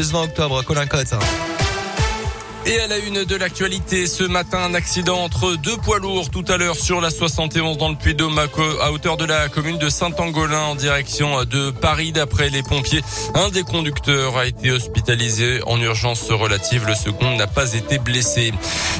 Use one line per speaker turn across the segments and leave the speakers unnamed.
20 octobre, Colin Cotte.
Et à la une de l'actualité, ce matin, un accident entre deux poids lourds tout à l'heure sur la 71 dans le Puy-de-Dôme à hauteur de la commune de Saint-Angolin en direction de Paris. D'après les pompiers, un des conducteurs a été hospitalisé en urgence relative. Le second n'a pas été blessé.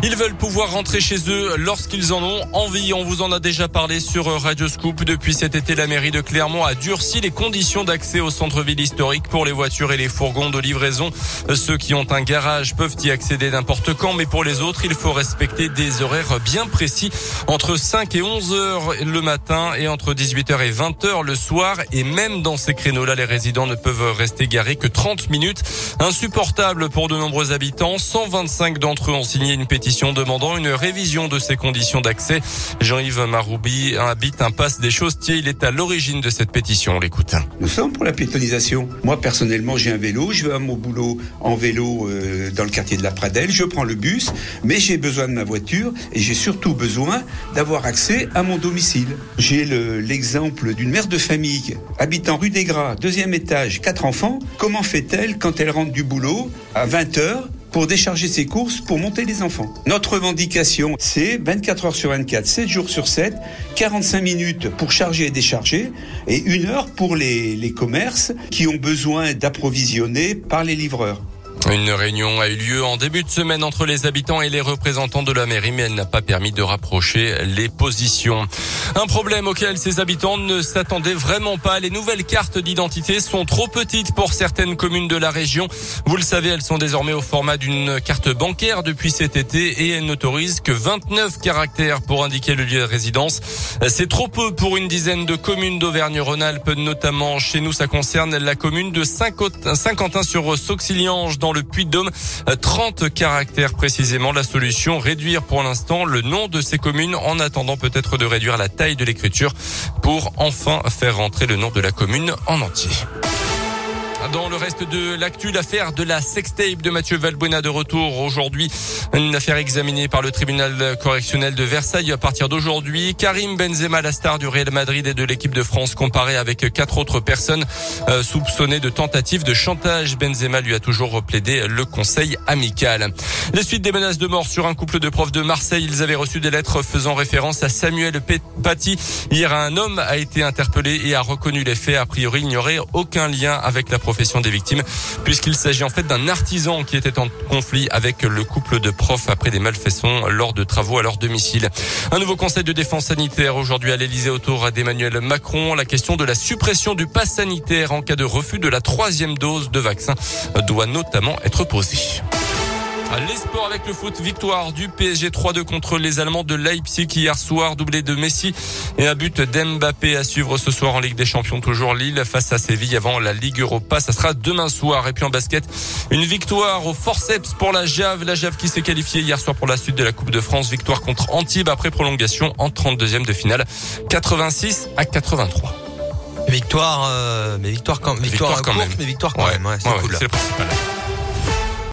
Ils veulent pouvoir rentrer chez eux lorsqu'ils en ont envie. On vous en a déjà parlé sur Radio Scoop. Depuis cet été, la mairie de Clermont a durci les conditions d'accès au centre-ville historique pour les voitures et les fourgons de livraison. Ceux qui ont un garage peuvent y accéder n'importe quand, mais pour les autres, il faut respecter des horaires bien précis entre 5 et 11 heures le matin et entre 18h et 20h le soir. Et même dans ces créneaux-là, les résidents ne peuvent rester garés que 30 minutes. Insupportable pour de nombreux habitants. 125 d'entre eux ont signé une pétition demandant une révision de ces conditions d'accès. Jean-Yves Maroubi habite un passe des Chostiers. Il est à l'origine de cette pétition. On l'écoute.
Nous sommes pour la piétonisation. Moi, personnellement, j'ai un vélo. Je vais à mon boulot en vélo euh, dans le quartier de la Je prends le bus, mais j'ai besoin de ma voiture et j'ai surtout besoin d'avoir accès à mon domicile. J'ai l'exemple d'une mère de famille habitant rue des Gras, deuxième étage, quatre enfants. Comment fait-elle quand elle rentre du boulot à 20 heures pour décharger ses courses, pour monter les enfants? Notre revendication, c'est 24 heures sur 24, 7 jours sur 7, 45 minutes pour charger et décharger, et une heure pour les, les commerces qui ont besoin d'approvisionner par les livreurs.
Une réunion a eu lieu en début de semaine entre les habitants et les représentants de la mairie, mais elle n'a pas permis de rapprocher les positions. Un problème auquel ces habitants ne s'attendaient vraiment pas. Les nouvelles cartes d'identité sont trop petites pour certaines communes de la région. Vous le savez, elles sont désormais au format d'une carte bancaire depuis cet été et elles n'autorisent que 29 caractères pour indiquer le lieu de résidence. C'est trop peu pour une dizaine de communes d'Auvergne-Rhône-Alpes, notamment chez nous, ça concerne la commune de Saint-Quentin-sur-Sauxilliange dans le Puy-de-Dôme. 30 caractères précisément. La solution, réduire pour l'instant le nom de ces communes en attendant peut-être de réduire la taille de l'écriture pour enfin faire rentrer le nom de la commune en entier. Dans le reste de l'actu, l'affaire de la sextape de Mathieu Valbuena de retour aujourd'hui. Une affaire examinée par le tribunal correctionnel de Versailles à partir d'aujourd'hui. Karim Benzema, la star du Real Madrid et de l'équipe de France, comparé avec quatre autres personnes euh, soupçonnées de tentative de chantage. Benzema lui a toujours plaidé le conseil amical. Les suites des menaces de mort sur un couple de profs de Marseille. Ils avaient reçu des lettres faisant référence à Samuel Paty. Hier, un homme a été interpellé et a reconnu les faits. A priori, il n'y aurait aucun lien avec la profession des victimes, puisqu'il s'agit en fait d'un artisan qui était en conflit avec le couple de profs après des malfaçons lors de travaux à leur domicile. Un nouveau conseil de défense sanitaire aujourd'hui à l'Elysée autour d'Emmanuel Macron. La question de la suppression du pass sanitaire en cas de refus de la troisième dose de vaccin doit notamment être posée. Les sports avec le foot, victoire du PSG 3-2 contre les Allemands de Leipzig hier soir, doublé de Messi et un but d'Mbappé à suivre ce soir en Ligue des Champions, toujours Lille face à Séville avant la Ligue Europa. Ça sera demain soir. Et puis en basket, une victoire au forceps pour la Jave. La Jave qui s'est qualifiée hier soir pour la suite de la Coupe de France. Victoire contre Antibes après prolongation en 32e de finale. 86 à 83.
Victoire, euh, mais victoire quand, victoire, victoire quand même. mais victoire quand même. Ouais, c'est cool.
le principal.